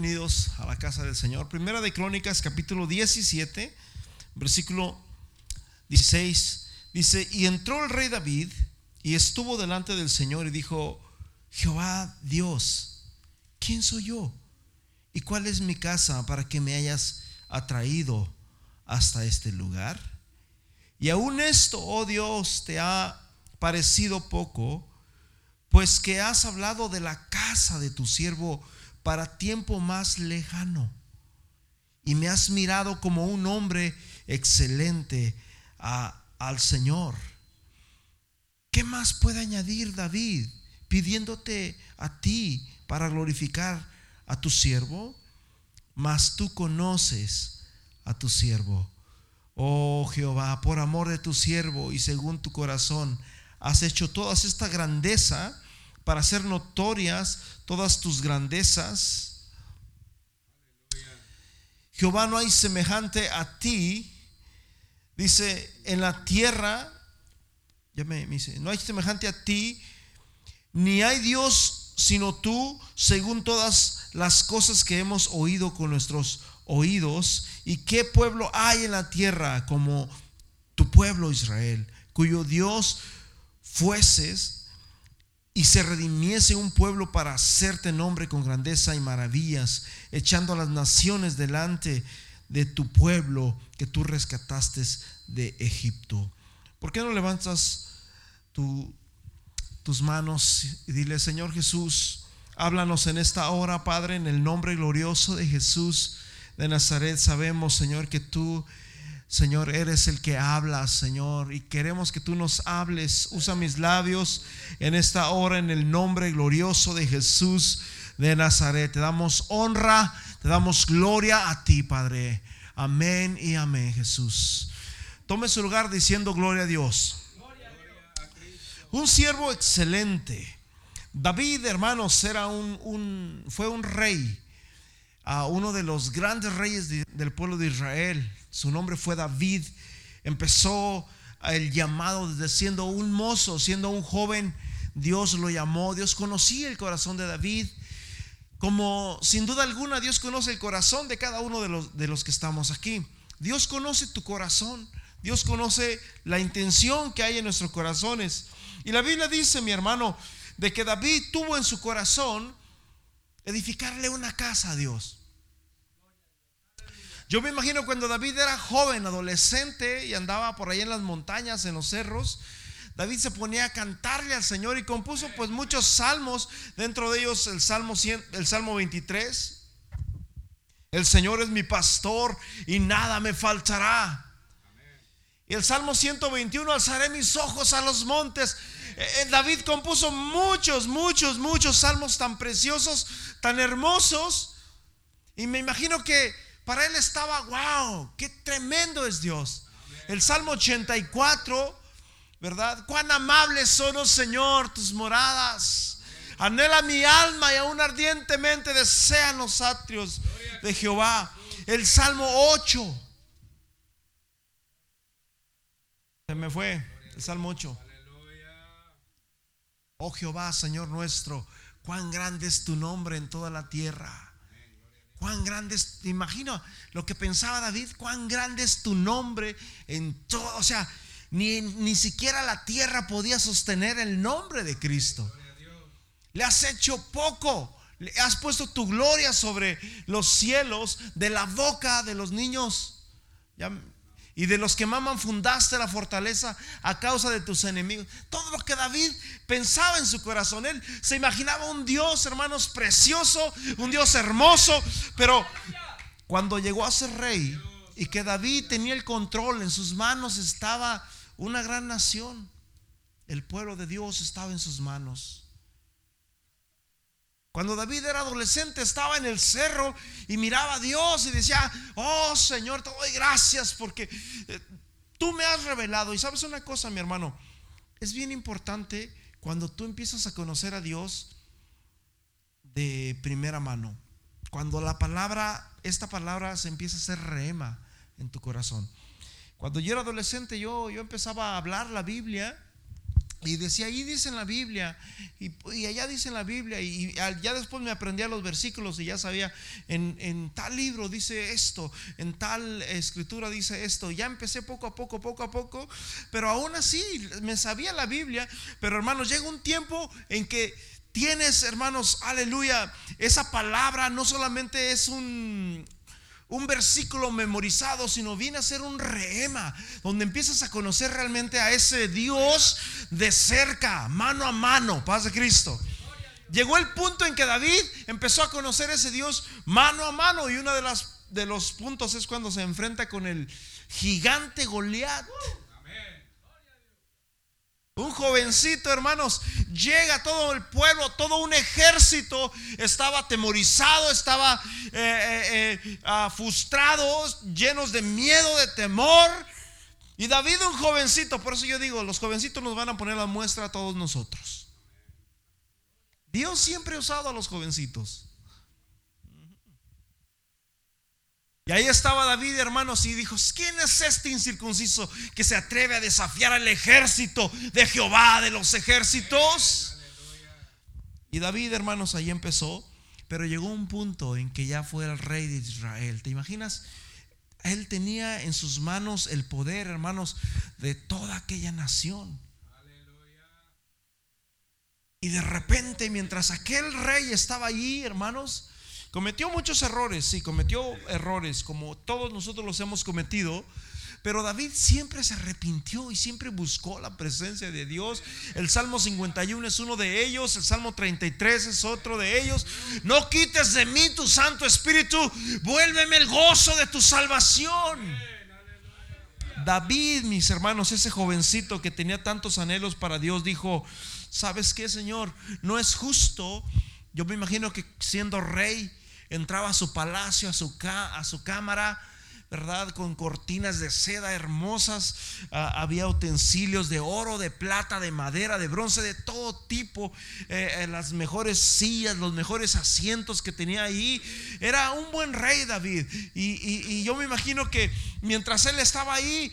Bienvenidos a la casa del Señor. Primera de Crónicas, capítulo 17, versículo 16. Dice, y entró el rey David y estuvo delante del Señor y dijo, Jehová Dios, ¿quién soy yo? ¿Y cuál es mi casa para que me hayas atraído hasta este lugar? Y aún esto, oh Dios, te ha parecido poco, pues que has hablado de la casa de tu siervo para tiempo más lejano. Y me has mirado como un hombre excelente al Señor. ¿Qué más puede añadir David pidiéndote a ti para glorificar a tu siervo? Mas tú conoces a tu siervo. Oh Jehová, por amor de tu siervo y según tu corazón, has hecho toda esta grandeza para hacer notorias todas tus grandezas. Jehová no hay semejante a ti. Dice, en la tierra, ya me, dice, no hay semejante a ti, ni hay Dios sino tú, según todas las cosas que hemos oído con nuestros oídos. ¿Y qué pueblo hay en la tierra como tu pueblo Israel, cuyo Dios fueses y se redimiese un pueblo para hacerte nombre con grandeza y maravillas, echando a las naciones delante de tu pueblo que tú rescataste de Egipto. ¿Por qué no levantas tus manos y dile, Señor Jesús, háblanos en esta hora, Padre, en el nombre glorioso de Jesús de Nazaret? Sabemos, Señor, que tú Señor, eres el que habla, Señor, y queremos que tú nos hables. Usa mis labios en esta hora en el nombre glorioso de Jesús de Nazaret. Te damos honra, te damos gloria a ti, Padre. Amén y amén, Jesús. Tome su lugar diciendo gloria a Dios. Un siervo excelente. David, hermanos, era un, fue un rey, a uno de los grandes reyes del pueblo de Israel su nombre fue David. Empezó el llamado desde siendo un mozo, siendo un joven. Dios lo llamó. Dios conocía el corazón de David. Como sin duda alguna Dios conoce el corazón de cada uno de los, de los que estamos aquí. Dios conoce tu corazón. Dios conoce la intención que hay en nuestros corazones. Y la Biblia dice, mi hermano, de que David tuvo en su corazón edificarle una casa a Dios. Yo me imagino cuando David era joven, adolescente y andaba por ahí en las montañas, en los cerros, David se ponía a cantarle al Señor y compuso pues muchos salmos, dentro de ellos el Salmo, el Salmo 23. El Señor es mi pastor y nada me faltará. Y el Salmo 121, alzaré mis ojos a los montes. Eh, eh, David compuso muchos, muchos, muchos salmos tan preciosos, tan hermosos. Y me imagino que para él estaba, wow, qué tremendo es Dios. El Salmo 84, ¿verdad? Cuán amables son, oh Señor, tus moradas. Anhela mi alma y aún ardientemente desean los atrios de Jehová. El Salmo 8. Se me fue. El Salmo 8. Oh Jehová, Señor nuestro, cuán grande es tu nombre en toda la tierra. Cuán grande es, te imagino lo que pensaba David, cuán grande es tu nombre en todo, o sea, ni, ni siquiera la tierra podía sostener el nombre de Cristo. Le has hecho poco, le has puesto tu gloria sobre los cielos, de la boca de los niños. Ya, y de los que maman fundaste la fortaleza a causa de tus enemigos. Todo lo que David pensaba en su corazón. Él se imaginaba un Dios, hermanos, precioso, un Dios hermoso. Pero cuando llegó a ser rey y que David tenía el control, en sus manos estaba una gran nación. El pueblo de Dios estaba en sus manos. Cuando David era adolescente estaba en el cerro y miraba a Dios y decía, oh Señor, te doy gracias porque eh, tú me has revelado. Y sabes una cosa, mi hermano, es bien importante cuando tú empiezas a conocer a Dios de primera mano. Cuando la palabra, esta palabra se empieza a ser rema en tu corazón. Cuando yo era adolescente, yo, yo empezaba a hablar la Biblia Y decía, ahí dice en la Biblia, y, allá dice en la Biblia, y, ya después me aprendía los versículos y ya sabía, en, en, tal libro dice esto, en tal escritura dice esto. Ya empecé poco a poco, poco a poco, pero aún así me sabía la Biblia, pero hermanos, llega un tiempo en que tienes, hermanos, aleluya, esa palabra no solamente es un, un versículo memorizado, sino viene a ser un rehema, donde empiezas a conocer realmente a ese Dios de cerca, mano a mano, paz de Cristo. Llegó el punto en que David empezó a conocer a ese Dios mano a mano y uno de, de los puntos es cuando se enfrenta con el gigante Goliat. Un jovencito, hermanos, llega todo el pueblo, todo un ejército estaba atemorizado, estaba eh, eh, eh, ah, frustrado, llenos de miedo, de temor. Y David, un jovencito, por eso yo digo, los jovencitos nos van a poner la muestra a todos nosotros. Dios siempre ha usado a los jovencitos. Y ahí estaba David, hermanos, y dijo, ¿quién es este incircunciso que se atreve a desafiar al ejército de Jehová de los ejércitos? Y David, hermanos, ahí empezó, pero llegó un punto en que ya fue el rey de Israel. ¿Te imaginas? Él tenía en sus manos el poder, hermanos, de toda aquella nación. Y de repente, mientras aquel rey estaba allí, hermanos, Cometió muchos errores, sí, cometió errores como todos nosotros los hemos cometido. Pero David siempre se arrepintió y siempre buscó la presencia de Dios. El Salmo 51 es uno de ellos, el Salmo 33 es otro de ellos. No quites de mí tu Santo Espíritu, vuélveme el gozo de tu salvación. David, mis hermanos, ese jovencito que tenía tantos anhelos para Dios, dijo, ¿sabes qué, Señor? No es justo. Yo me imagino que siendo rey, entraba a su palacio, a su, a su cámara, ¿verdad? Con cortinas de seda hermosas, ah, había utensilios de oro, de plata, de madera, de bronce, de todo tipo, eh, eh, las mejores sillas, los mejores asientos que tenía ahí. Era un buen rey David. y yo me imagino que mientras él estaba ahí,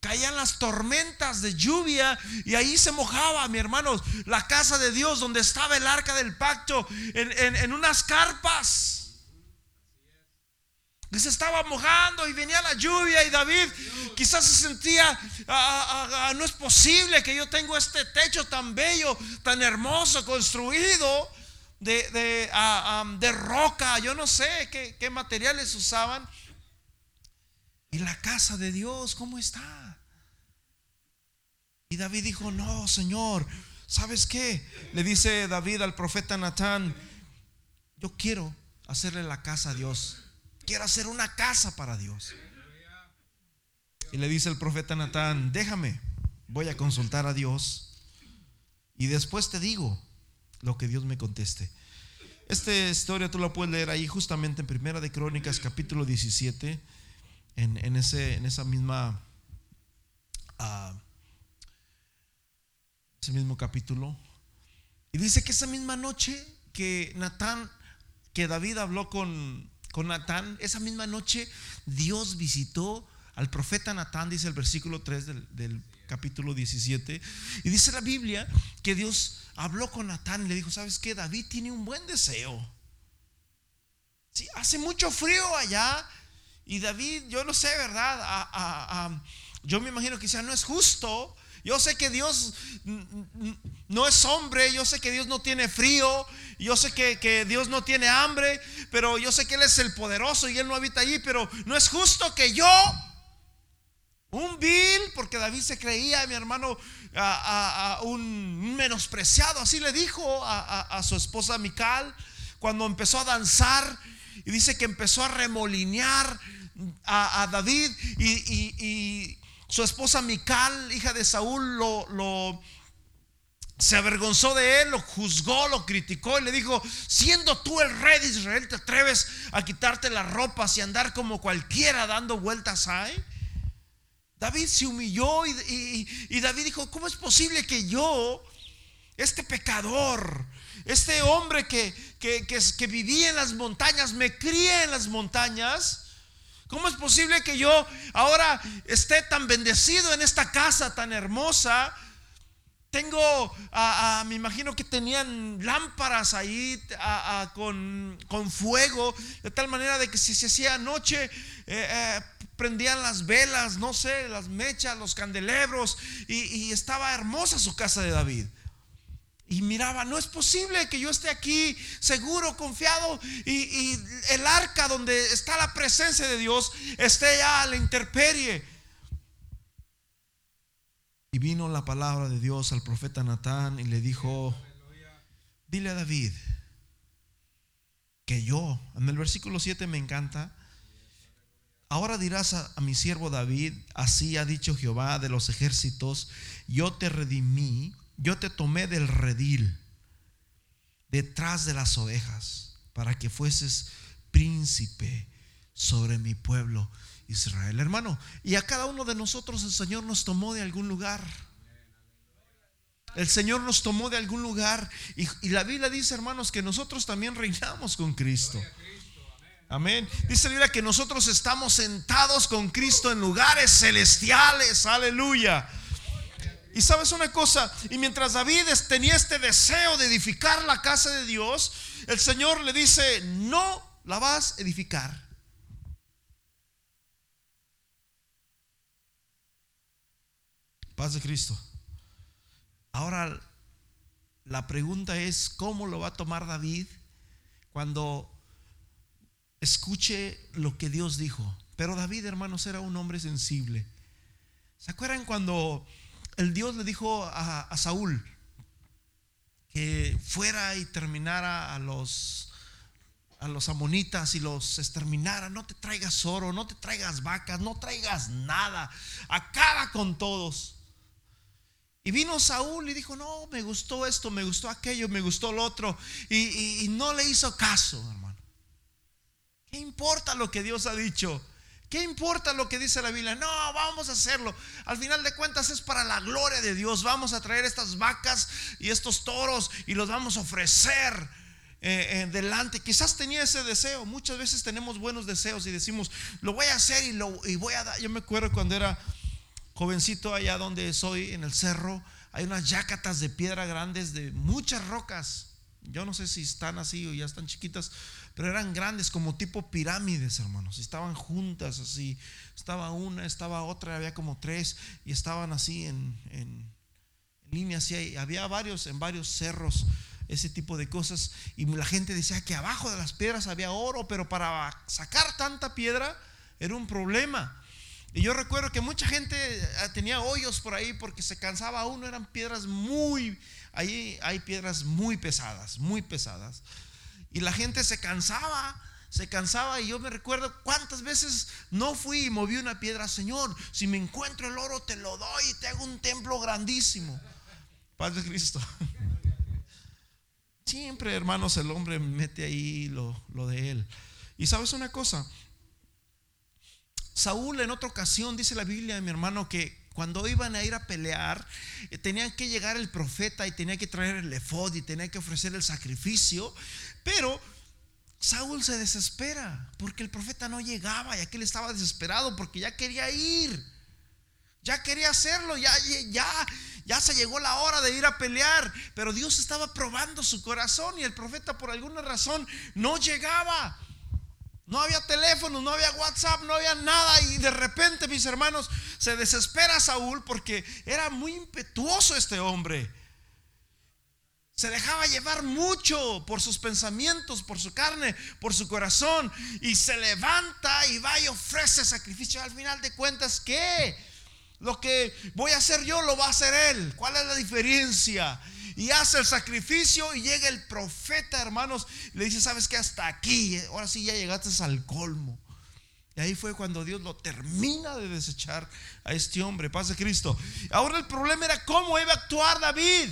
caían las tormentas de lluvia y ahí se mojaba, mi hermanos, la casa de Dios donde estaba el arca del pacto en, unas carpas. Y se estaba mojando y venía la lluvia y David quizás se sentía, ah, ah, ah, no es posible que yo tengo este techo tan bello, tan hermoso, construido de, de, roca, yo no sé qué, qué materiales usaban. Y la casa de Dios, ¿cómo está? Y David dijo, no, Señor, ¿sabes qué? Le dice David al profeta Natán, yo quiero hacerle la casa a Dios. Quiero hacer una casa para Dios. Y le dice el profeta Natán, déjame, voy a consultar a Dios y después te digo lo que Dios me conteste. Esta historia tú la puedes leer ahí justamente en Primera de Crónicas capítulo 17, en, ese, en esa misma... Uh, ese mismo capítulo. Y dice que esa misma noche que Natán, que David habló con, con Natán, esa misma noche Dios visitó al profeta Natán, dice el versículo 3 del, capítulo 17. Y dice la Biblia que Dios habló con Natán y le dijo, ¿sabes qué? David tiene un buen deseo. Sí, hace mucho frío allá. Y David, yo no sé, ¿verdad? yo me imagino que ya no es justo yo sé que Dios no es hombre, yo sé que Dios no tiene frío, yo sé que, Dios no tiene hambre, pero yo sé que Él es el poderoso y Él no habita allí, pero no es justo que yo, un vil, porque David se creía, mi hermano, a, un menospreciado, así le dijo a, su esposa Mical, cuando empezó a danzar, y dice que empezó a remolinear a, David y su esposa Mical, hija de Saúl, lo, se avergonzó de él, lo juzgó, lo criticó y le dijo, siendo tú el rey de Israel, ¿te atreves a quitarte las ropas y andar como cualquiera dando vueltas ahí? David se humilló y, David dijo, ¿cómo es posible que yo, este pecador, este hombre que, que, que vivía en las montañas, me críe en las montañas, ¿Cómo es posible que yo ahora esté tan bendecido en esta casa tan hermosa? tengo, me imagino que tenían lámparas ahí con, fuego, de tal manera de que si se hacía noche, eh, eh, prendían las velas, no sé, las mechas, los candelebros, y, estaba hermosa su casa de David. Y miraba, no es posible que yo esté aquí seguro, confiado, y, el arca donde está la presencia de Dios esté ya a la intemperie. Y vino la palabra de Dios al profeta Natán y le dijo, dile a David que yo, en el versículo 7 me encanta, ahora dirás a, mi siervo David, así ha dicho Jehová de los ejércitos, yo te redimí, yo te tomé del redil, detrás de las ovejas, para que fueses príncipe sobre mi pueblo Israel. Hermano, y a cada uno de nosotros el Señor nos tomó de algún lugar. El Señor nos tomó de algún lugar. Y, la Biblia dice, hermanos, que nosotros también reinamos con Cristo. Amén. Dice mira que nosotros estamos sentados con Cristo en lugares celestiales. Aleluya. Y sabes una cosa, y mientras David tenía este deseo de edificar la casa de Dios, el Señor le dice, no la vas a edificar. Paz de Cristo. Ahora la pregunta es, ¿cómo lo va a tomar David cuando escuche lo que Dios dijo? Pero David, hermanos, era un hombre sensible. ¿Se acuerdan cuando el Dios le dijo a, Saúl que fuera y terminara a los a amonitas y los exterminara, no te traigas oro, no te traigas vacas, no traigas nada, acaba con todos. Y vino Saúl y dijo, no, me gustó esto, me gustó aquello, me gustó lo otro. Y, no le hizo caso, hermano. ¿Qué importa lo que Dios ha dicho? ¿Qué importa lo que dice la Biblia? No, vamos a hacerlo. Al final de cuentas es para la gloria de Dios. Vamos a traer estas vacas y estos toros y los vamos a ofrecer eh, eh, delante. Quizás tenía ese deseo. Muchas veces tenemos buenos deseos y decimos, lo voy a hacer y, lo, y voy a dar. Yo me acuerdo cuando era jovencito allá donde soy, en el cerro, hay unas yacatas de piedra grandes de muchas rocas. Yo no sé si están así o ya están chiquitas, pero eran grandes como tipo pirámides, hermanos. Estaban juntas así. Estaba una, estaba otra, había como tres y estaban así en, en, línea así. Había varios, en varios cerros, ese tipo de cosas. Y la gente decía que abajo de las piedras había oro, pero para sacar tanta piedra era un problema. Y yo recuerdo que mucha gente eh, tenía hoyos por ahí porque se cansaba uno, eran piedras muy, ahí hay piedras muy pesadas, muy pesadas. Y la gente se cansaba, se cansaba y yo me recuerdo cuántas veces no fui y moví una piedra, Señor, si me encuentro el oro te lo doy y te hago un templo grandísimo. Paz de Cristo. Siempre, hermanos, el hombre mete ahí lo, lo de él. Y sabes una cosa, Saúl en otra ocasión, dice la Biblia, mi hermano, que cuando iban a ir a pelear, eh, tenían que llegar el profeta y tenía que traer el efod y tenía que ofrecer el sacrificio, pero Saúl se desespera porque el profeta no llegaba y aquel estaba desesperado porque ya quería ir. Ya quería hacerlo, ya, ya, ya se llegó la hora de ir a pelear, pero Dios estaba probando su corazón y el profeta por alguna razón no llegaba. No había teléfono, no había WhatsApp, no había nada. Y de repente, mis hermanos, se desespera Saúl porque era muy impetuoso este hombre. Se dejaba llevar mucho por sus pensamientos, por su carne, por su corazón. Y se levanta y va y ofrece sacrificio. Al final de cuentas, ¿qué? Lo que voy a hacer yo lo va a hacer él. ¿Cuál es la diferencia? y hace el sacrificio y llega el profeta, hermanos, le dice, ¿sabes que Hasta aquí, ahora sí ya llegaste al colmo. Y ahí fue cuando Dios lo termina de desechar a este hombre, paz de Cristo. Ahora el problema era cómo iba a actuar David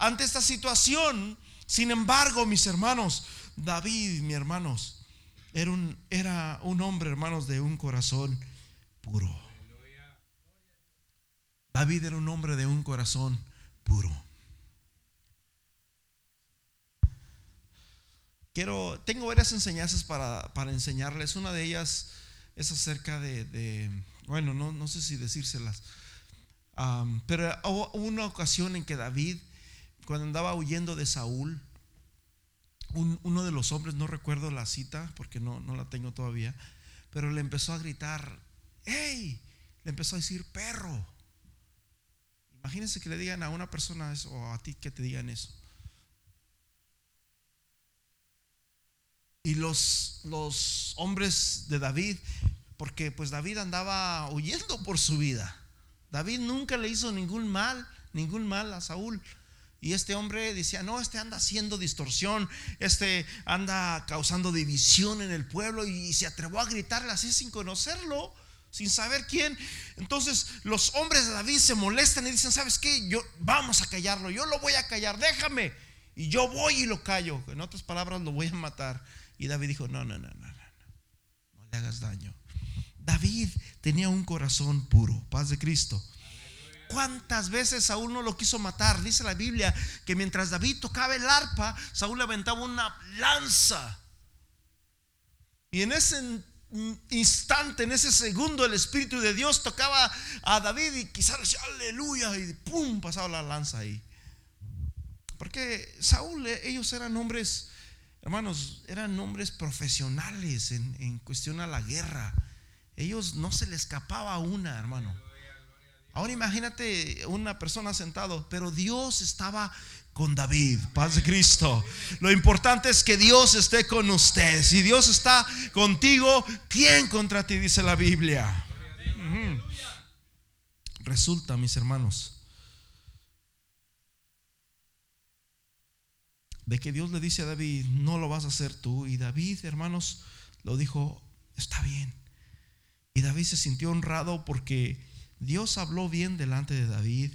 ante esta situación. Sin embargo, mis hermanos, David, mis hermanos, era un, era un hombre, hermanos, de un corazón puro. David era un hombre de un corazón puro. quiero, tengo varias enseñanzas para, enseñarles. Una de ellas es acerca de, bueno, no, no sé si decírselas. pero hubo una ocasión en que David, cuando andaba huyendo de Saúl, uno de los hombres, no recuerdo la cita porque no, no la tengo todavía, pero le empezó a gritar, ¡Hey! Le empezó a decir perro. Imagínense que le digan a una persona eso o a ti que te digan eso. Y los, los hombres de David, porque pues David andaba huyendo por su vida. David nunca le hizo ningún mal, ningún mal a Saúl. Y este hombre decía, no, este anda haciendo distorsión, este anda causando división en el pueblo y se atrevió a gritarle así sin conocerlo sin saber quién. Entonces los hombres de David se molestan y dicen, ¿sabes qué? Yo, vamos a callarlo, yo lo voy a callar, déjame. Y yo voy y lo callo. En otras palabras, lo voy a matar. Y David dijo, no, no, no, no, no, no, le hagas daño. David tenía un corazón puro, paz de Cristo. ¿Cuántas veces Saúl no lo quiso matar? Dice la Biblia que mientras David tocaba el arpa, Saúl le aventaba una lanza. Y en ese instante, en ese segundo, el Espíritu de Dios tocaba a David y quizás aleluya y pum, pasaba la lanza ahí. Porque Saúl, eh, ellos eran hombres, hermanos, eran hombres profesionales en, en cuestión a la guerra. Ellos no se le escapaba una, hermano. Ahora imagínate una persona sentado, pero Dios estaba con David. Paz de Cristo. Lo importante es que Dios esté con usted. Si Dios está contigo, ¿quién contra ti? Dice la Biblia. Resulta, mis hermanos, de que Dios le dice a David, no lo vas a hacer tú. Y David, hermanos, lo dijo, está bien. Y David se sintió honrado porque Dios habló bien delante de David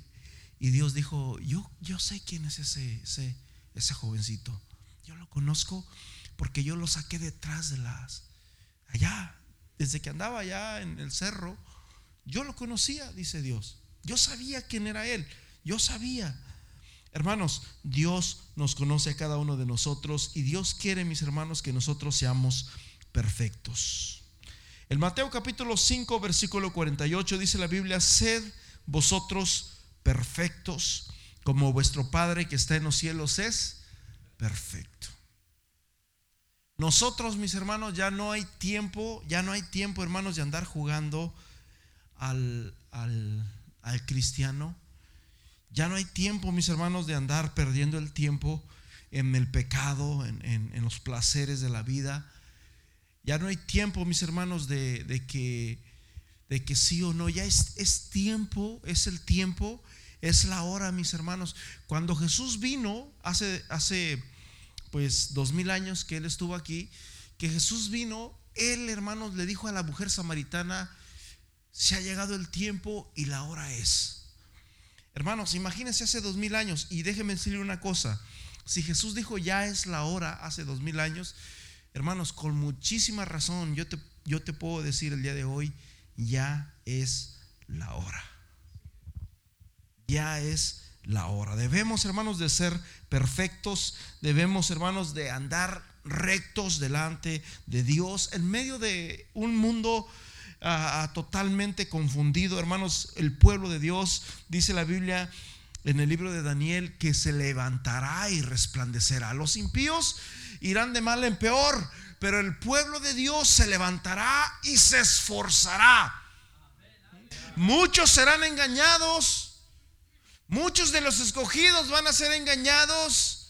y Dios dijo, yo, yo sé quién es ese, ese, ese jovencito. Yo lo conozco porque yo lo saqué detrás de las, allá, desde que andaba allá en el cerro, yo lo conocía, dice Dios. Yo sabía quién era él, yo sabía. Hermanos, Dios nos conoce a cada uno de nosotros y Dios quiere, mis hermanos, que nosotros seamos perfectos. En Mateo capítulo 5, versículo 48 dice la Biblia, sed vosotros perfectos como vuestro Padre que está en los cielos es perfecto. Nosotros, mis hermanos, ya no hay tiempo, ya no hay tiempo, hermanos, de andar jugando al, al, cristiano. Ya no hay tiempo, mis hermanos, de andar perdiendo el tiempo en el pecado, en, los placeres de la vida. Ya no hay tiempo, mis hermanos, de, de, que, de que sí o no. Ya es, es tiempo, es el tiempo es la hora, mis hermanos. Cuando Jesús vino, hace, hace pues dos mil años que Él estuvo aquí, que Jesús vino, Él, hermanos, le dijo a la mujer samaritana, se ha llegado el tiempo y la hora es. Hermanos, imagínense hace dos mil años y déjenme decirle una cosa. Si Jesús dijo ya es la hora hace dos mil años, hermanos, con muchísima razón yo te, yo te puedo decir el día de hoy, ya es la hora ya es la hora. Debemos, hermanos, de ser perfectos, debemos, hermanos, de andar rectos delante de Dios en medio de un mundo ah, ah, totalmente confundido. Hermanos, el pueblo de Dios, dice la Biblia en el libro de Daniel, que se levantará y resplandecerá. Los impíos irán de mal en peor, pero el pueblo de Dios se levantará y se esforzará. Muchos serán engañados Muchos de los escogidos van a ser engañados.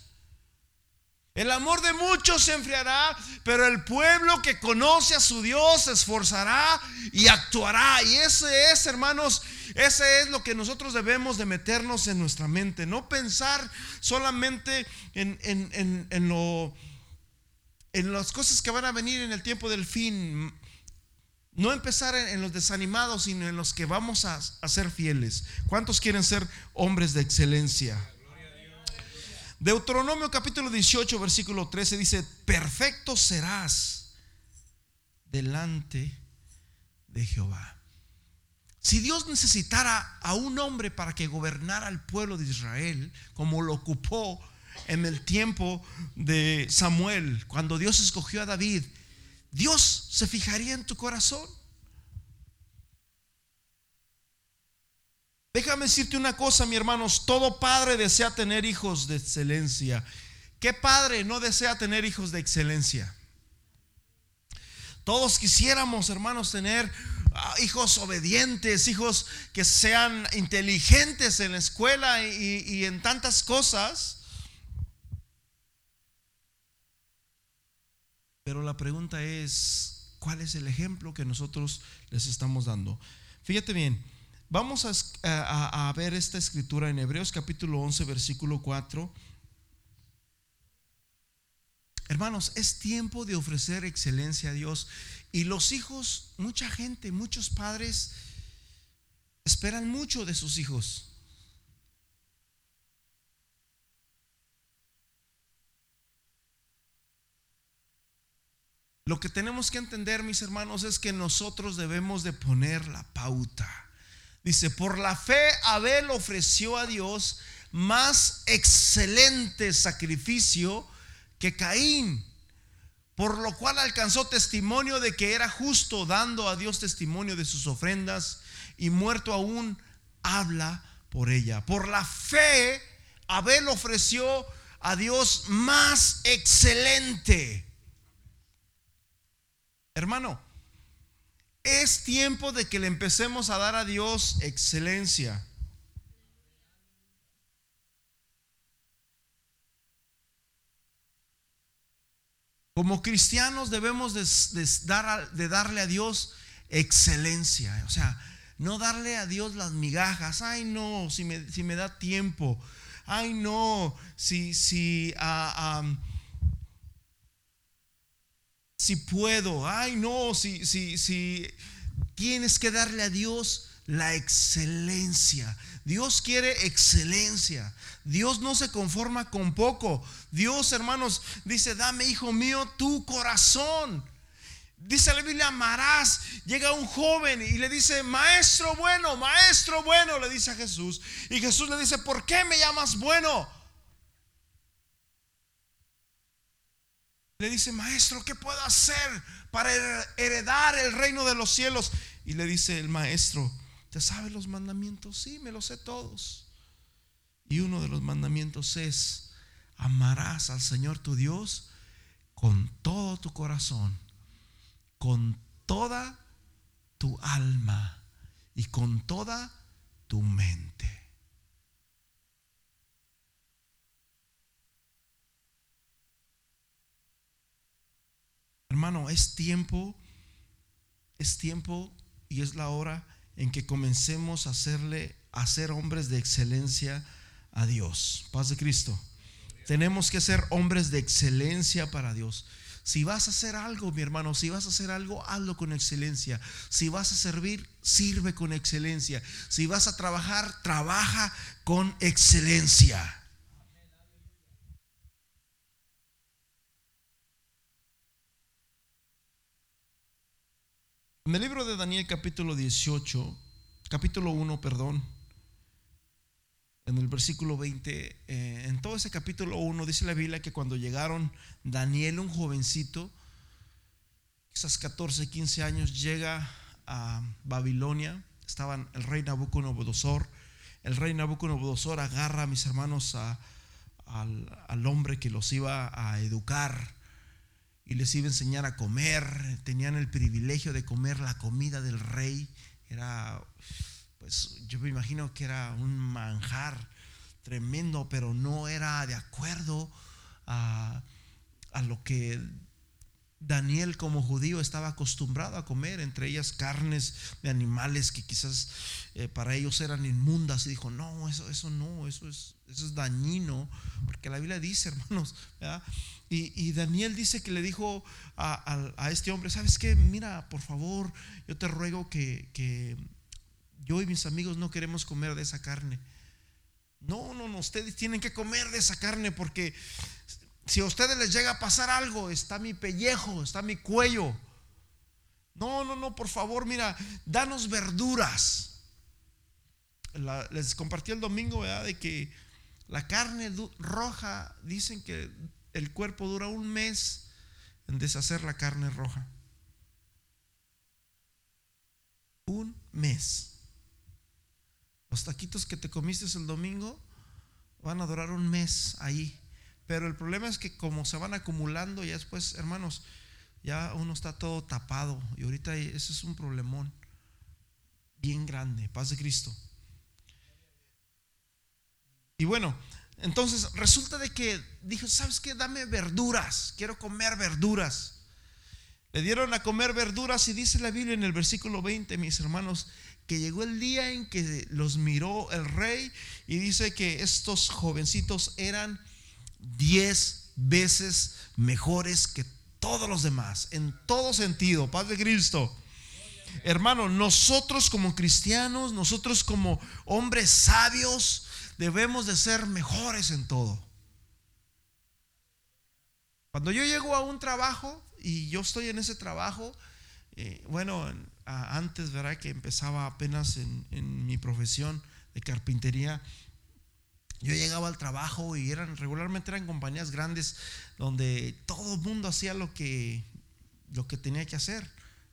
El amor de muchos se enfriará, pero el pueblo que conoce a su Dios se esforzará y actuará. Y ese es, hermanos, ese es lo que nosotros debemos de meternos en nuestra mente. No pensar solamente en, en, lo, en las cosas que van a venir en el tiempo del fin. No empezar en, los desanimados, sino en los que vamos a, ser fieles. ¿Cuántos quieren ser hombres de excelencia? Deuteronomio capítulo 18, versículo 13 dice, perfecto serás delante de Jehová. Si Dios necesitara a un hombre para que gobernara al pueblo de Israel, como lo ocupó en el tiempo de Samuel, cuando Dios escogió a David, Dios se fijaría en tu corazón. Déjame decirte una cosa, mi hermanos, todo padre desea tener hijos de excelencia. ¿Qué padre no desea tener hijos de excelencia? Todos quisiéramos, hermanos, tener ah, hijos obedientes, hijos que sean inteligentes en la escuela y, y en tantas cosas. Pero la pregunta es, ¿cuál es el ejemplo que nosotros les estamos dando? Fíjate bien, Vamos a, ver esta escritura en Hebreos capítulo 11, versículo 4. Hermanos, es tiempo de ofrecer excelencia a Dios. Y los hijos, mucha gente, muchos padres esperan mucho de sus hijos. Lo que tenemos que entender, mis hermanos, es que nosotros debemos de poner la pauta. Dice, por la fe Abel ofreció a Dios más excelente sacrificio que Caín, por lo cual alcanzó testimonio de que era justo, dando a Dios testimonio de sus ofrendas, y muerto aún habla por ella. Por la fe Abel ofreció a Dios más excelente. Hermano, es tiempo de que le empecemos a dar a Dios excelencia. Como cristianos debemos de, dar, de, darle a Dios excelencia. O sea, no darle a Dios las migajas. Ay, no, si me, si me da tiempo. Ay, no, si, si, ah, si puedo, ay no, si, si, si tienes que darle a Dios la excelencia. Dios quiere excelencia. Dios no se conforma con poco. Dios, hermanos, dice, dame, hijo mío, tu corazón. Dice la Biblia, amarás. Llega un joven y le dice, maestro bueno, maestro bueno, le dice a Jesús. Y Jesús le dice, ¿por qué me llamas bueno? Le dice, maestro, ¿qué puedo hacer para heredar el reino de los cielos? Y le dice el maestro, ¿te sabes los mandamientos? Sí, me los sé todos. Y uno de los mandamientos es, amarás al Señor tu Dios con todo tu corazón, con toda tu alma y con toda tu mente. Hermano, es tiempo, es tiempo y es la hora en que comencemos a hacerle, a ser hombres de excelencia a Dios. Paz de Cristo. Tenemos que ser hombres de excelencia para Dios. Si vas a hacer algo, mi hermano, si vas a hacer algo, hazlo con excelencia. Si vas a servir, sirve con excelencia. Si vas a trabajar, trabaja con excelencia. En el libro de Daniel capítulo 18, capítulo 1, perdón, en el versículo 20, eh, en todo ese capítulo 1 dice la Biblia que cuando llegaron Daniel, un jovencito, quizás 14, 15 años, llega a Babilonia, estaban el rey Nabucodonosor, el rey Nabucodonosor agarra a mis hermanos al, al hombre que los iba a educar y les iba a enseñar a comer, tenían el privilegio de comer la comida del rey, era, pues yo me imagino que era un manjar tremendo, pero no era de acuerdo a, a lo que Daniel como judío estaba acostumbrado a comer, entre ellas carnes de animales que quizás eh, para ellos eran inmundas y dijo, no, eso, eso no, eso es, eso es dañino, porque la Biblia dice, hermanos, y, Daniel dice que le dijo a, este hombre, ¿sabes qué? Mira, por favor, yo te ruego que, que yo y mis amigos no queremos comer de esa carne. No, no, no, ustedes tienen que comer de esa carne porque si a ustedes les llega a pasar algo, está mi pellejo, está mi cuello. No, no, no, por favor, mira, danos verduras. les compartí el domingo, ¿verdad? De que la carne roja, dicen que el cuerpo dura un mes en deshacer la carne roja. Un mes. Los taquitos que te comiste el domingo van a durar un mes ahí. Pero el problema es que como se van acumulando y después, hermanos, ya uno está todo tapado. Y ahorita ese es un problemón bien grande. Paz de Cristo. Y bueno, entonces resulta de que dijo, ¿sabes qué? Dame verduras, quiero comer verduras. Le dieron a comer verduras y dice la Biblia en el versículo 20, mis hermanos, que llegó el día en que los miró el rey y dice que estos jovencitos eran diez veces mejores que todos los demás, en todo sentido, paz de Cristo. Hermano, nosotros como cristianos, nosotros como hombres sabios, debemos de ser mejores en todo. Cuando yo llego a un trabajo y yo estoy en ese trabajo, eh, bueno, antes, ¿verdad? Que empezaba apenas en, en, mi profesión de carpintería, yo llegaba al trabajo y eran regularmente eran compañías grandes donde todo el mundo hacía lo que, lo que tenía que hacer.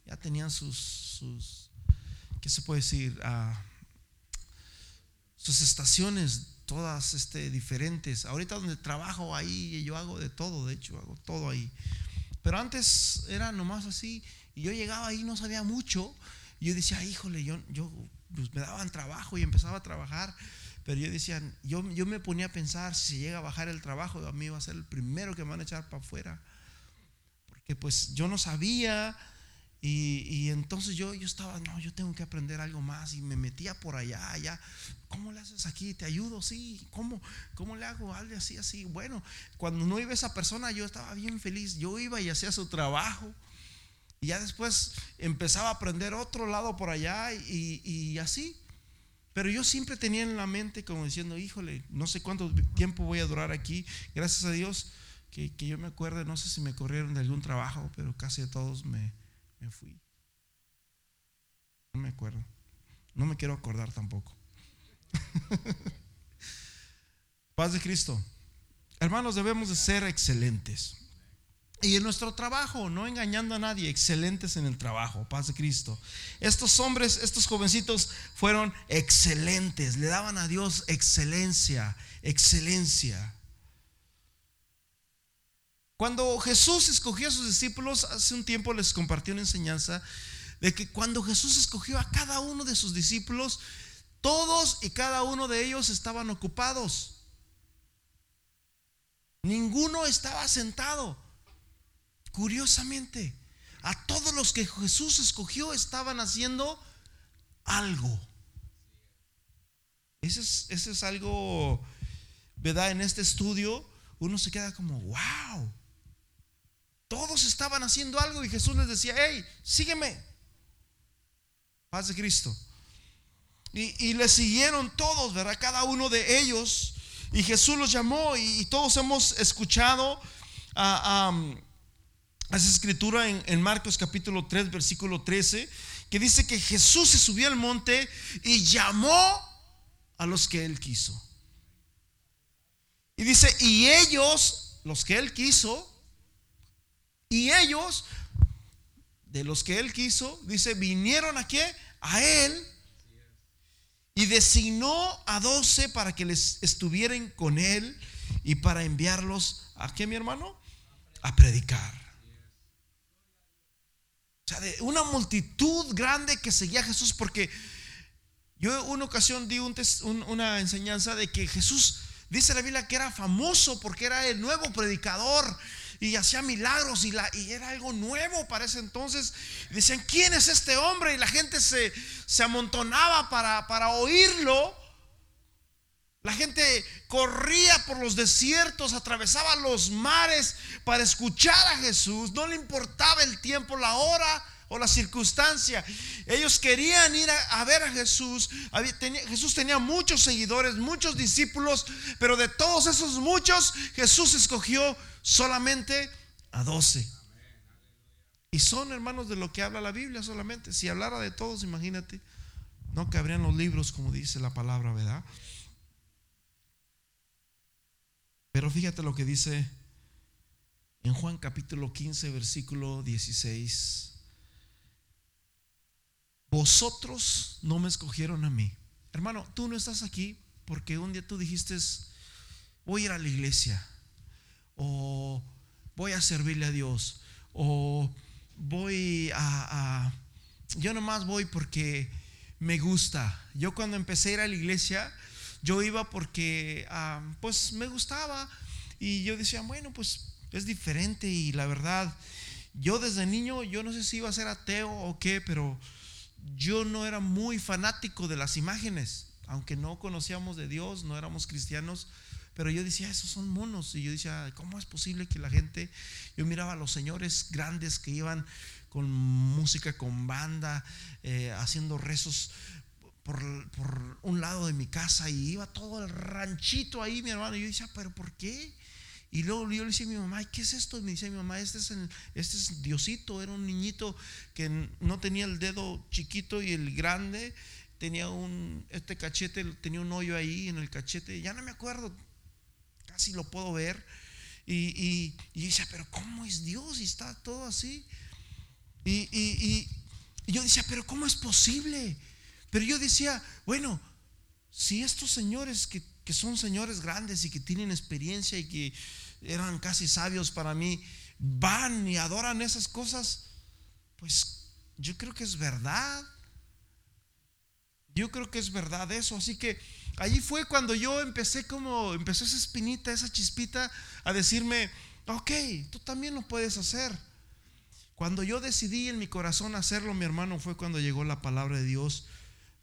Ya tenían sus, sus ¿qué se puede decir? Ah, sus estaciones todas este, diferentes. Ahorita donde trabajo ahí, yo hago de todo, de hecho, hago todo ahí. Pero antes era nomás así, y yo llegaba ahí, no sabía mucho, y yo decía, híjole, yo, yo pues me daban trabajo y empezaba a trabajar, pero yo decía, yo, yo me ponía a pensar, si llega a bajar el trabajo, a mí va a ser el primero que me van a echar para afuera, porque pues yo no sabía, y, entonces yo, yo estaba, no, yo tengo que aprender algo más. Y me metía por allá, allá. ¿Cómo le haces aquí? ¿Te ayudo? Sí. ¿Cómo, cómo le hago? Algo así, así. Bueno, cuando no iba esa persona, yo estaba bien feliz. Yo iba y hacía su trabajo. Y ya después empezaba a aprender otro lado por allá y, así. Pero yo siempre tenía en la mente como diciendo, híjole, no sé cuánto tiempo voy a durar aquí. Gracias a Dios que, que yo me acuerde, no sé si me corrieron de algún trabajo, pero casi a todos me, me fui. No me acuerdo. No me quiero acordar tampoco. Paz de Cristo. Hermanos, debemos de ser excelentes. Y en nuestro trabajo, no engañando a nadie, excelentes en el trabajo, paz de Cristo. Estos hombres, estos jovencitos fueron excelentes, le daban a Dios excelencia, excelencia. Cuando Jesús escogió a sus discípulos, hace un tiempo les compartí una enseñanza de que cuando Jesús escogió a cada uno de sus discípulos, todos y cada uno de ellos estaban ocupados. Ninguno estaba sentado. Curiosamente, a todos los que Jesús escogió estaban haciendo algo. Ese es, ese es algo, ¿verdad? En este estudio uno se queda como, wow. Todos estaban haciendo algo y Jesús les decía, hey, sígueme. Paz de Cristo. Y, y le siguieron todos, ¿verdad? Cada uno de ellos. Y Jesús los llamó y, todos hemos escuchado a, esa escritura en, en, Marcos capítulo 3, versículo 13, que dice que Jesús se subió al monte y llamó a los que él quiso. Y dice, y ellos, los que él quiso, y ellos, de los que él quiso, dice, vinieron a qué? A él. Y designó a doce para que les estuvieran con él y para enviarlos a qué, mi hermano? A predicar. De una multitud grande que seguía a Jesús porque yo una ocasión di una enseñanza de que Jesús, dice la Biblia, que era famoso porque era el nuevo predicador y hacía milagros y, la, y era algo nuevo para ese entonces. decían, ¿quién es este hombre? Y la gente se, se amontonaba para, para oírlo. La gente corría por los desiertos, atravesaba los mares para escuchar a Jesús. No le importaba el tiempo, la hora o la circunstancia. Ellos querían ir a, ver a Jesús. Jesús tenía muchos seguidores, muchos discípulos, pero de todos esos muchos, Jesús escogió solamente a doce. Y son hermanos de lo que habla la Biblia solamente. Si hablara de todos, imagínate, no cabrían los libros como dice la palabra, ¿verdad? Pero fíjate lo que dice en Juan capítulo 15, versículo 16. Vosotros no me escogieron a mí, hermano, tú no estás aquí porque un día tú dijiste, voy a ir a la iglesia, o voy a servirle a Dios, o voy a, a yo nomás voy porque me gusta. Yo cuando empecé a ir a la iglesia, yo iba porque pues me gustaba y yo decía, bueno, pues es diferente y la verdad, yo desde niño, yo no sé si iba a ser ateo o qué, pero yo no era muy fanático de las imágenes, aunque no conocíamos de Dios, no éramos cristianos, pero yo decía, esos son monos. Y yo decía, ¿cómo es posible que la gente, yo miraba a los señores grandes que iban con música, con banda, eh, haciendo rezos por, un lado de mi casa y iba todo el ranchito ahí, mi hermano. Y yo decía, ¿pero por qué? Y luego yo le decía a mi mamá, ¿qué es esto? Y me decía mi mamá, este es, este es Diosito, era un niñito que no tenía el dedo chiquito y el grande, tenía un, este cachete, tenía un hoyo ahí en el cachete, ya no me acuerdo, casi lo puedo ver. Y, y, yo decía, pero ¿cómo es Dios? Y está todo así. Y, y, yo decía, pero ¿cómo es posible? Pero yo decía, bueno, si estos señores que, que son señores grandes y que tienen experiencia y que eran casi sabios para mí, van y adoran esas cosas, pues yo creo que es verdad. Yo creo que es verdad eso. Así que allí fue cuando yo empecé como, empezó esa espinita, esa chispita a decirme, ok, tú también lo puedes hacer. Cuando yo decidí en mi corazón hacerlo, mi hermano, fue cuando llegó la palabra de Dios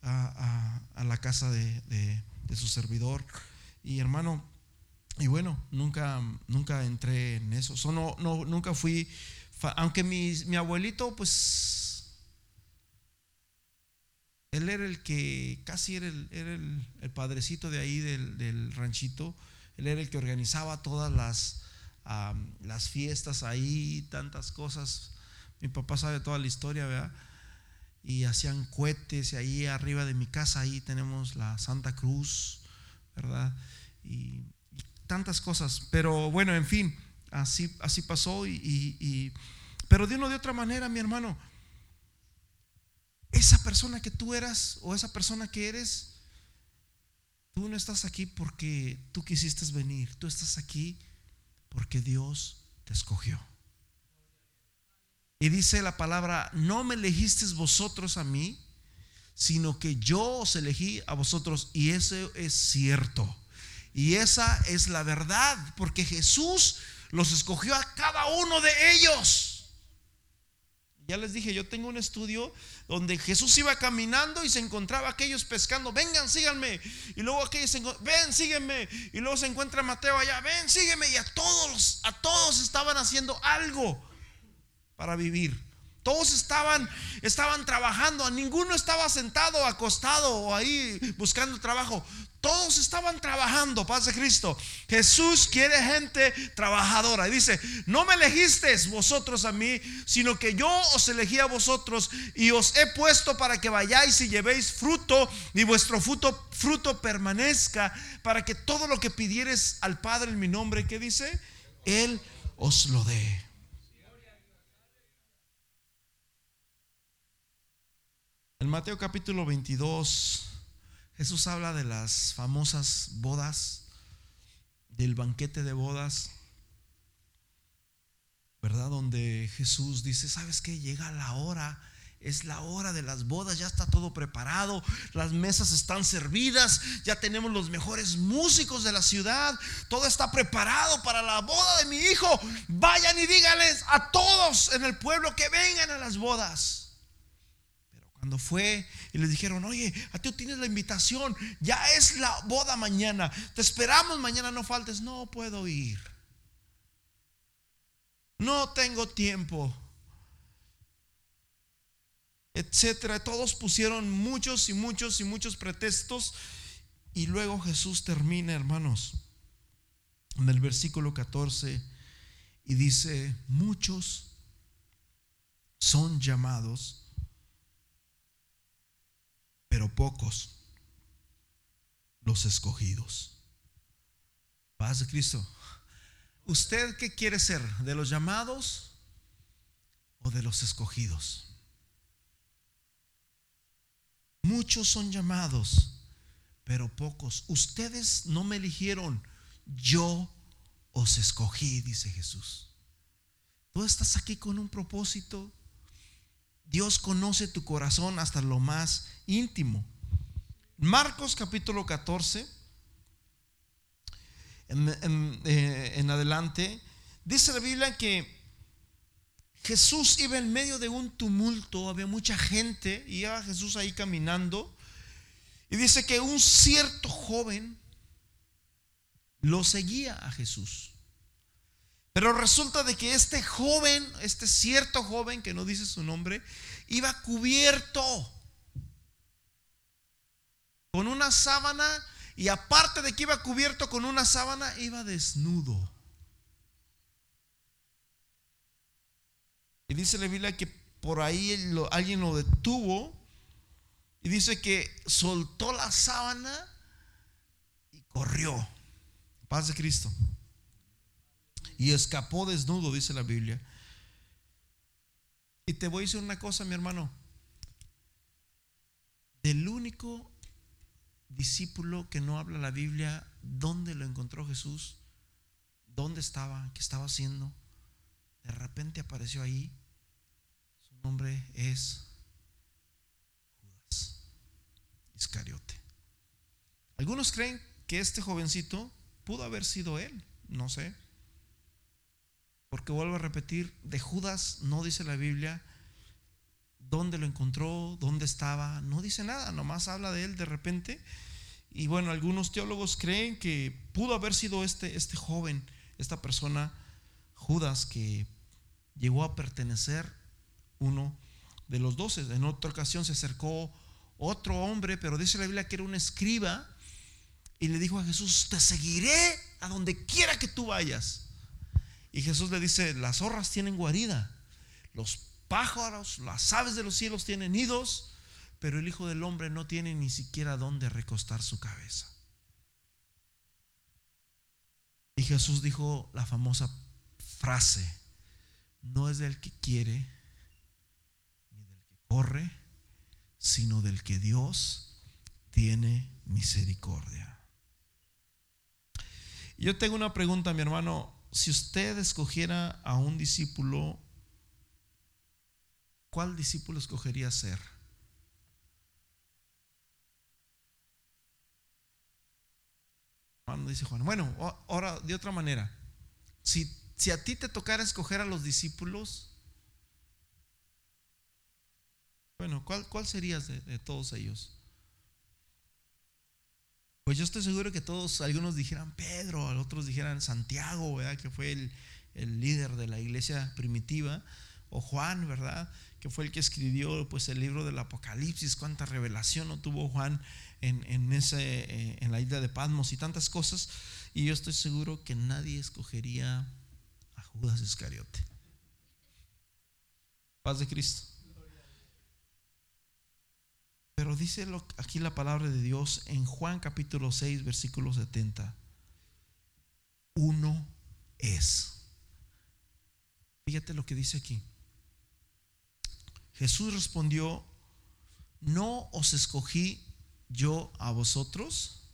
a, la casa de, su servidor. Y hermano, y bueno, nunca, nunca entré en eso. no, no, nunca fui, aunque mi, mi abuelito, pues, él era el que casi era el, era el, padrecito de ahí del, ranchito. Él era el que organizaba todas las, las fiestas ahí, tantas cosas. Mi papá sabe toda la historia, ¿verdad? Y hacían cohetes y ahí arriba de mi casa, ahí tenemos la Santa Cruz, ¿verdad? Y, tantas cosas. Pero bueno, en fin, así, así pasó. Y, pero de una de otra manera, mi hermano, esa persona que tú eras o esa persona que eres, tú no estás aquí porque tú quisiste venir, tú estás aquí porque Dios te escogió. Y dice la palabra, no me elegisteis vosotros a mí, sino que yo os elegí a vosotros. Y eso es cierto. Y esa es la verdad, porque Jesús los escogió a cada uno de ellos. Ya les dije, yo tengo un estudio donde Jesús iba caminando y se encontraba aquellos pescando, vengan, síganme. Y luego aquellos, ven, sígueme. Y luego se encuentra Mateo allá, ven, sígueme. Y a todos, a todos estaban haciendo algo para vivir. Todos estaban, estaban trabajando, ninguno estaba sentado, acostado o ahí buscando trabajo. Todos estaban trabajando, paz de Cristo. Jesús quiere gente trabajadora. Y dice, no me elegisteis vosotros a mí, sino que yo os elegí a vosotros y os he puesto para que vayáis y llevéis fruto y vuestro fruto, fruto permanezca, para que todo lo que pidieres al Padre en mi nombre, ¿qué dice? Él os lo dé. En Mateo capítulo 22, Jesús habla de las famosas bodas, del banquete de bodas, ¿verdad? Donde Jesús dice, ¿sabes qué? Llega la hora. Es la hora de las bodas, ya está todo preparado, las mesas están servidas, ya tenemos los mejores músicos de la ciudad, todo está preparado para la boda de mi hijo. Vayan y díganles a todos en el pueblo que vengan a las bodas. Cuando fue y les dijeron, oye, a ti tienes la invitación, ya es la boda mañana, te esperamos mañana, no faltes, no puedo ir. No tengo tiempo. Etcétera. Todos pusieron muchos y muchos y muchos pretextos. Y luego Jesús termina, hermanos, en el versículo 14 y dice, muchos son llamados pero pocos los escogidos. Paz de Cristo. ¿Usted qué quiere ser? ¿De los llamados o de los escogidos? Muchos son llamados, pero pocos. Ustedes no me eligieron, yo os escogí, dice Jesús. Tú estás aquí con un propósito. Dios conoce tu corazón hasta lo más íntimo. Marcos capítulo 14, en, eh, en adelante, dice la Biblia que Jesús iba en medio de un tumulto, había mucha gente, y iba Jesús ahí caminando, y dice que un cierto joven lo seguía a Jesús. Pero resulta de que este joven, este cierto joven que no dice su nombre, iba cubierto con una sábana y aparte de que iba cubierto con una sábana, iba desnudo. Y dice la Biblia que por ahí alguien lo detuvo y dice que soltó la sábana y corrió. Paz de Cristo. Y escapó desnudo, dice la Biblia. Y te voy a decir una cosa, mi hermano. Del único discípulo que no habla la Biblia, ¿dónde lo encontró Jesús? ¿Dónde estaba? ¿Qué estaba haciendo? De repente apareció ahí. Su nombre es Iscariote. Algunos creen que este jovencito pudo haber sido él, no sé. Porque vuelvo a repetir, de Judas no dice la Biblia dónde lo encontró, dónde estaba, no dice nada, nomás habla de él de repente. Y bueno, algunos teólogos creen que pudo haber sido este, este joven, esta persona, Judas, que llegó a pertenecer uno de los doce. En otra ocasión se acercó otro hombre, pero dice la Biblia que era un escriba, y le dijo a Jesús, te seguiré a donde quiera que tú vayas. Y Jesús le dice, las zorras tienen guarida, los pájaros, las aves de los cielos tienen nidos, pero el Hijo del Hombre no tiene ni siquiera dónde recostar su cabeza. Y Jesús dijo la famosa frase, no es del que quiere, ni del que corre, sino del que Dios tiene misericordia. Yo tengo una pregunta, mi hermano. Si usted escogiera a un discípulo, ¿cuál discípulo escogería ser? dice Juan. Bueno, ahora de otra manera. Si, si a ti te tocara escoger a los discípulos, bueno, ¿cuál, cuál serías de, todos ellos? Pues yo estoy seguro que todos, algunos dijeran Pedro, otros dijeran Santiago, ¿verdad? Que fue el, el líder de la iglesia primitiva, o Juan, ¿verdad? Que fue el que escribió pues el libro del Apocalipsis, cuánta revelación no tuvo Juan en, en, ese, eh, en la isla de Patmos y tantas cosas. Y yo estoy seguro que nadie escogería a Judas Iscariote. Paz de Cristo. Pero dice aquí la palabra de Dios en Juan capítulo 6, versículo 70. Uno es. Fíjate lo que dice aquí. Jesús respondió, ¿no os escogí yo a vosotros,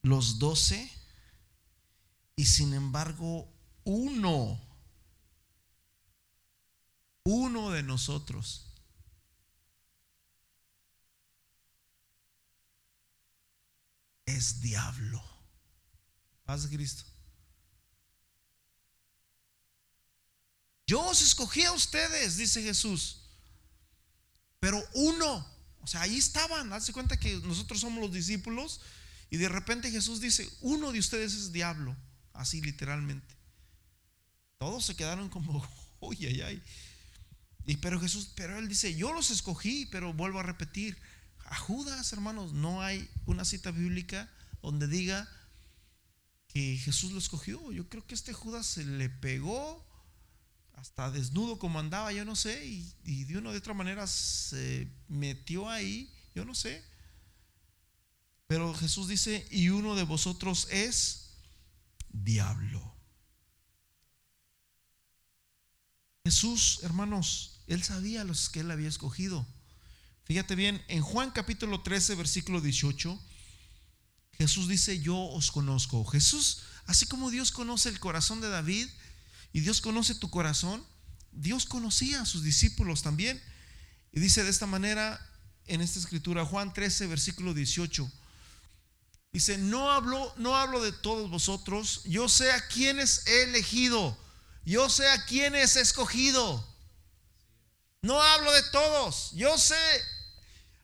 los doce, y sin embargo uno, uno de nosotros es diablo. Paz de Cristo. Yo os escogí a ustedes, dice Jesús. Pero uno, o sea, ahí estaban. Hazte cuenta que nosotros somos los discípulos. Y de repente Jesús dice: Uno de ustedes es diablo. Así literalmente. Todos se quedaron como, uy, ay, ay. Y pero Jesús, pero él dice: Yo los escogí, pero vuelvo a repetir a Judas, hermanos, no hay una cita bíblica donde diga que Jesús lo escogió. Yo creo que este Judas se le pegó hasta desnudo como andaba, yo no sé, y, de una de otra manera se metió ahí, yo no sé. Pero Jesús dice, y uno de vosotros es diablo. Jesús, hermanos, él sabía los que él había escogido. Fíjate bien, en Juan capítulo 13, versículo 18, Jesús dice, yo os conozco. Jesús, así como Dios conoce el corazón de David y Dios conoce tu corazón, Dios conocía a sus discípulos también. Y dice de esta manera en esta escritura, Juan 13, versículo 18. Dice, no hablo, no hablo de todos vosotros, yo sé a quienes he elegido, yo sé a quienes he escogido. No hablo de todos, yo sé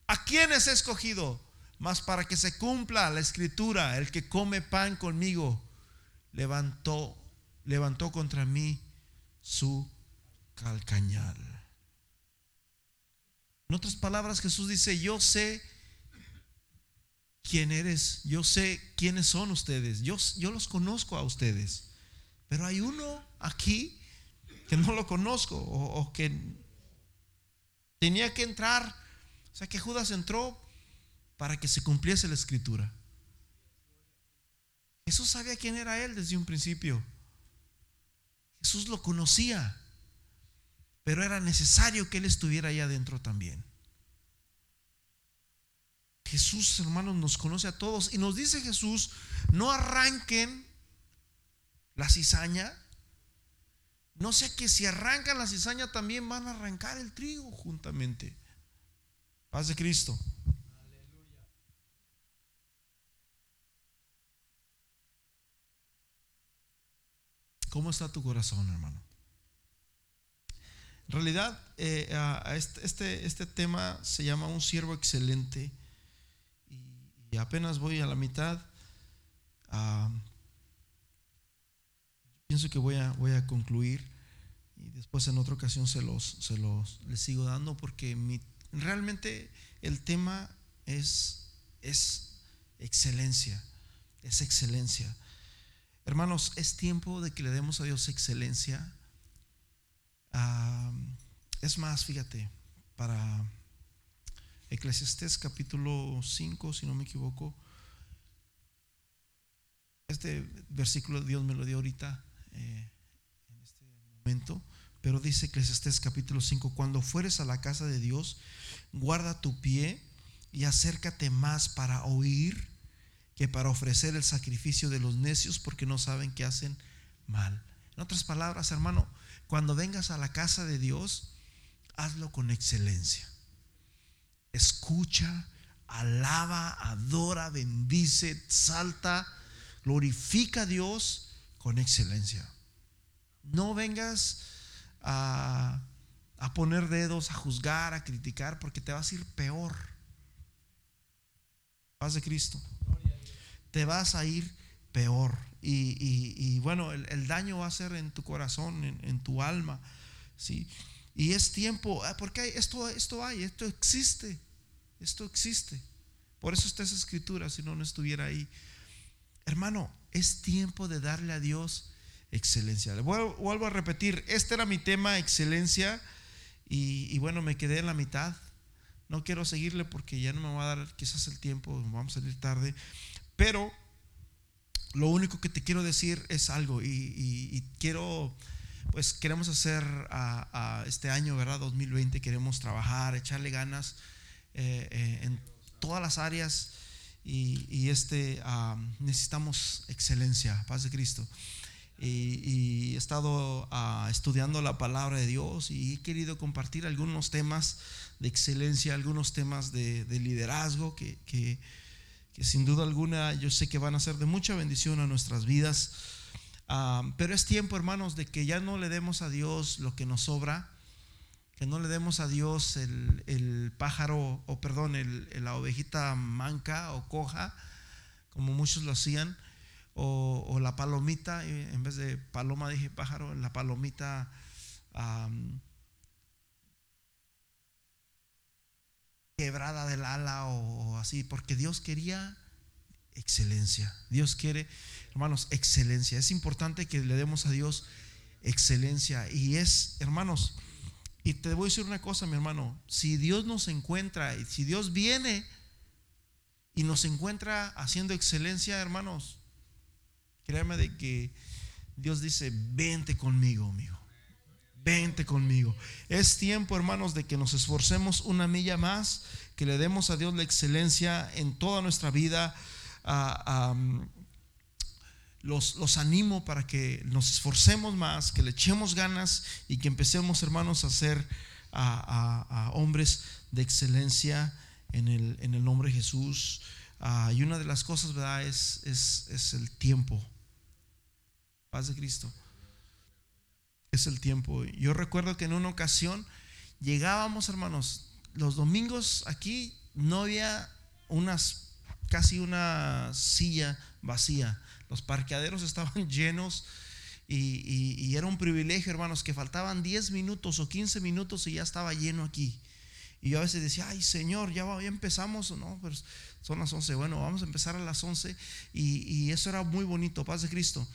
¿A quiénes he escogido? Mas para que se cumpla la escritura, el que come pan conmigo, levantó, levantó contra mí su calcañal. En otras palabras, Jesús dice, yo sé quién eres, yo sé quiénes son ustedes, yo, yo los conozco a ustedes, pero hay uno aquí que no lo conozco o, o que tenía que entrar o sea que Judas entró para que se cumpliese la escritura. Jesús sabía quién era él desde un principio. Jesús lo conocía, pero era necesario que él estuviera ahí adentro también. Jesús, hermanos, nos conoce a todos y nos dice Jesús, no arranquen la cizaña. No sé que si arrancan la cizaña también van a arrancar el trigo juntamente. Paz de Cristo. ¿Cómo está tu corazón, hermano? En realidad, eh, este, este, este, tema se llama Un siervo excelente y, apenas voy a la mitad. pienso que voy a, voy a concluir y después en otra ocasión se los, se los les sigo dando porque mi Realmente el tema es, es excelencia, es excelencia. Hermanos, es tiempo de que le demos a Dios excelencia. Ah, es más, fíjate, para Eclesiastés capítulo 5, si no me equivoco, este versículo Dios me lo dio ahorita, eh, en este momento. Pero dice Eclesiastés capítulo 5, cuando fueres a la casa de Dios, guarda tu pie y acércate más para oír que para ofrecer el sacrificio de los necios porque no saben que hacen mal. En otras palabras, hermano, cuando vengas a la casa de Dios, hazlo con excelencia. Escucha, alaba, adora, bendice, salta, glorifica a Dios con excelencia. No vengas a, poner dedos, a juzgar, a criticar, porque te vas a ir peor. Paz de Cristo. Te vas a ir peor. Y, bueno, el, daño va a ser en tu corazón, en, tu alma. ¿sí? Y es tiempo, ah, porque esto, esto hay, esto existe. Esto existe. Por eso está esa escritura, si no, no estuviera ahí. Hermano, es tiempo de darle a Dios excelencia. Le vuelvo a repetir, este era mi tema, excelencia, y, bueno, me quedé en la mitad. No quiero seguirle porque ya no me va a dar quizás el tiempo, vamos a salir tarde, pero lo único que te quiero decir es algo y, quiero, pues queremos hacer a, este año, ¿verdad? 2020, queremos trabajar, echarle ganas eh, eh, en todas las áreas y, este, ah, necesitamos excelencia, paz de Cristo y, he estado ah, estudiando la palabra de Dios y he querido compartir algunos temas de excelencia, algunos temas de, liderazgo que, sin duda alguna yo sé que van a ser de mucha bendición a nuestras vidas. Ah, pero es tiempo, hermanos, de que ya no le demos a Dios lo que nos sobra, que no le demos a Dios el, pájaro, o perdón, la ovejita manca o coja, como muchos lo hacían o, la palomita, en vez de paloma dije pájaro, la palomita quebrada del ala o, así, porque Dios quería excelencia. Dios quiere, hermanos, excelencia. Es importante que le demos a Dios excelencia. Y es, hermanos, y te voy a decir una cosa, mi hermano, si Dios nos encuentra, si Dios viene y nos encuentra haciendo excelencia, hermanos, Créeme de que Dios dice, vente conmigo, amigo. vente conmigo. Es tiempo, hermanos, de que nos esforcemos una milla más, que le demos a Dios la excelencia en toda nuestra vida. los, los, animo para que nos esforcemos más, que le echemos ganas y que empecemos, hermanos, a ser a, hombres de excelencia en el, en el nombre de Jesús. Ah, y una de las cosas, ¿verdad? Es, es, es el tiempo. Paz de Cristo. Es el tiempo. Yo recuerdo que en una ocasión llegábamos, hermanos, los domingos aquí no había unas, casi una silla vacía. Los parqueaderos estaban llenos y, era un privilegio, hermanos, que faltaban 10 minutos o 15 minutos y ya estaba lleno aquí. Y yo a veces decía, ay Señor, ya, ya empezamos, no, pero son las 11, bueno, vamos a empezar a las 11 y, y eso era muy bonito, paz de Cristo.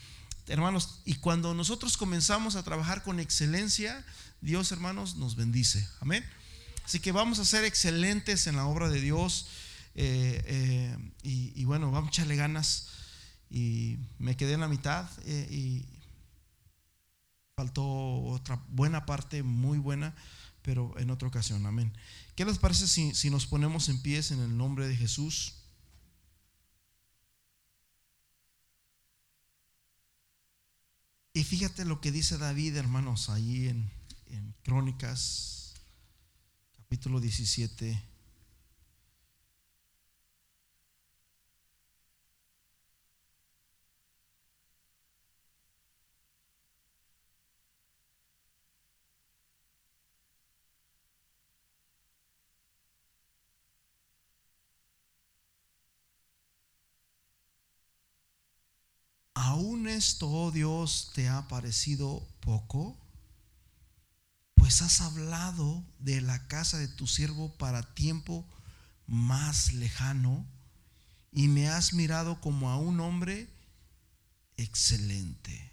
Hermanos, y cuando nosotros comenzamos a trabajar con excelencia, Dios, hermanos, nos bendice. Amén. Así que vamos a ser excelentes en la obra de Dios. Eh, eh, y, bueno, vamos a echarle ganas. Y me quedé en la mitad eh, y faltó otra buena parte, muy buena, pero en otra ocasión. Amén. ¿Qué les parece si, si nos ponemos en pies en el nombre de Jesús? Y fíjate lo que dice David, hermanos, ahí en, en Crónicas, capítulo 17. ¿Aún esto, oh Dios, te ha parecido poco? Pues has hablado de la casa de tu siervo para tiempo más lejano y me has mirado como a un hombre excelente.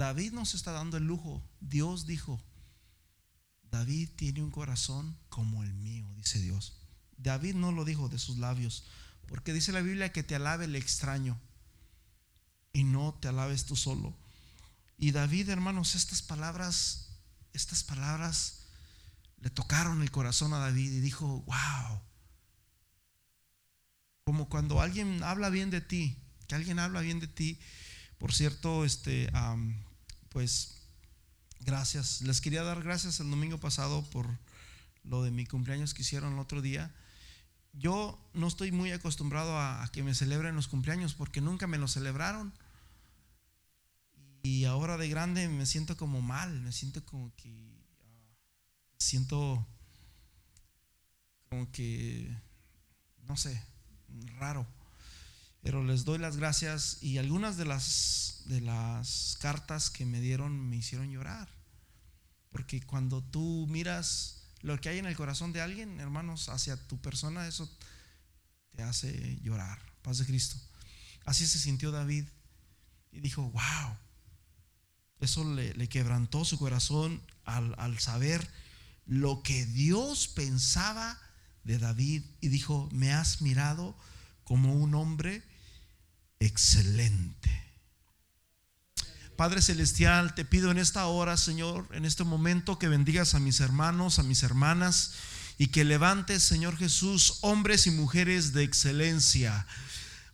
David nos está dando el lujo. Dios dijo, David tiene un corazón como el mío, dice Dios. David no lo dijo de sus labios, porque dice la Biblia que te alabe el extraño y no te alabes tú solo. Y David, hermanos, estas palabras, estas palabras le tocaron el corazón a David y dijo, wow. Como cuando alguien habla bien de ti, que alguien habla bien de ti. Por cierto, este, pues, gracias. Les quería dar gracias el domingo pasado por lo de mi cumpleaños que hicieron el otro día yo no estoy muy acostumbrado a, que me celebren los cumpleaños porque nunca me lo celebraron. Y ahora de grande me siento como mal, me siento como que ah, siento como que no sé, raro. Pero les doy las gracias y algunas de las de las cartas que me dieron me hicieron llorar. Porque cuando tú miras lo que hay en el corazón de alguien, hermanos, hacia tu persona, eso te hace llorar. Paz de Cristo. Así se sintió David y dijo, wow. Eso le, quebrantó su corazón al, al saber lo que Dios pensaba de David y dijo, me has mirado como un hombre excelente. Padre Celestial, te pido en esta hora, Señor, en este momento que bendigas a mis hermanos, a mis hermanas y que levantes, Señor Jesús, hombres y mujeres de excelencia,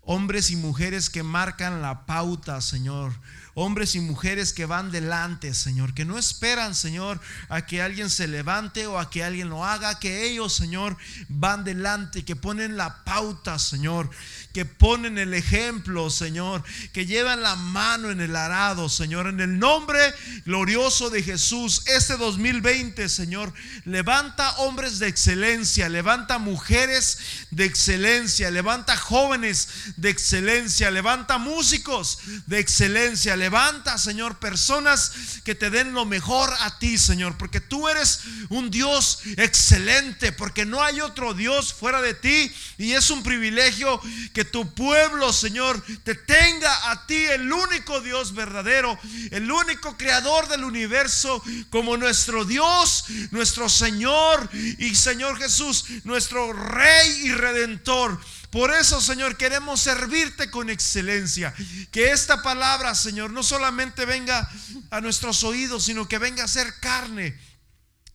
hombres y mujeres que marcan la pauta, Señor hombres y mujeres que van delante, Señor, que no esperan, Señor, a que alguien se levante o a que alguien lo haga, que ellos, Señor, van delante, que ponen la pauta, Señor, que ponen el ejemplo, Señor, que llevan la mano en el arado, Señor, en el nombre glorioso de Jesús, este 2020, Señor, levanta hombres de excelencia, levanta mujeres de excelencia, levanta jóvenes de excelencia, levanta músicos de excelencia, levanta, Señor, personas que te den lo mejor a ti, Señor, porque tú eres un Dios excelente, porque no hay otro Dios fuera de ti y es un privilegio que tu pueblo, Señor, te tenga a ti, el único Dios verdadero, el único creador del universo, como nuestro Dios, nuestro Señor y Señor Jesús, nuestro Rey y Redentor. Por eso, Señor, queremos servirte con excelencia. Que esta palabra, Señor, no solamente venga a nuestros oídos, sino que venga a ser carne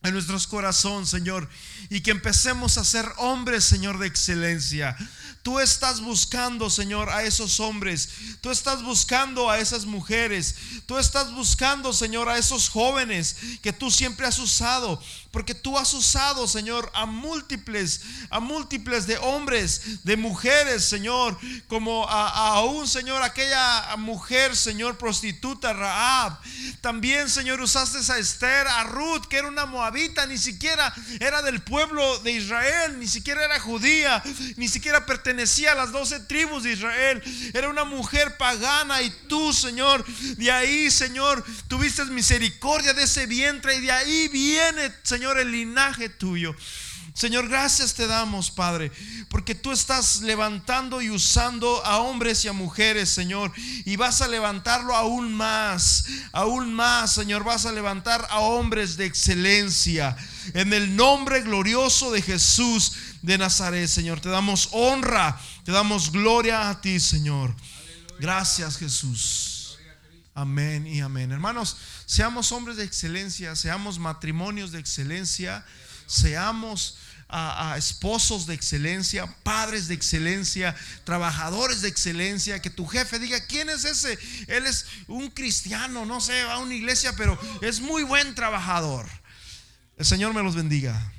en nuestros corazones, Señor, y que empecemos a ser hombres, Señor, de excelencia. Tú estás buscando, Señor, a esos hombres. Tú estás buscando a esas mujeres. Tú estás buscando, Señor, a esos jóvenes que tú siempre has usado. Porque tú has usado, Señor, a múltiples, a múltiples de hombres, de mujeres, Señor. Como a, un, Señor, aquella mujer, Señor, prostituta, Raab. También, Señor, usaste a Esther, a Ruth, que era una moabita, ni siquiera era del pueblo de Israel, ni siquiera era judía, ni siquiera pertenecía pertenecía a las doce tribus de Israel. Era una mujer pagana y tú, Señor, de ahí, Señor, tuviste misericordia de ese vientre y de ahí viene, Señor, el linaje tuyo. Señor, gracias te damos, Padre, porque tú estás levantando y usando a hombres y a mujeres, Señor, y vas a levantarlo aún más, aún más, Señor, vas a levantar a hombres de excelencia. En el nombre glorioso de Jesús, de Nazaret, Señor. Te damos honra, te damos gloria a ti, Señor. Gracias, Jesús. Amén y amén. Hermanos, seamos hombres de excelencia, seamos matrimonios de excelencia, seamos a, esposos de excelencia, padres de excelencia, trabajadores de excelencia, que tu jefe diga, ¿quién es ese? Él es un cristiano, no sé, va a una iglesia, pero es muy buen trabajador. El Señor me los bendiga.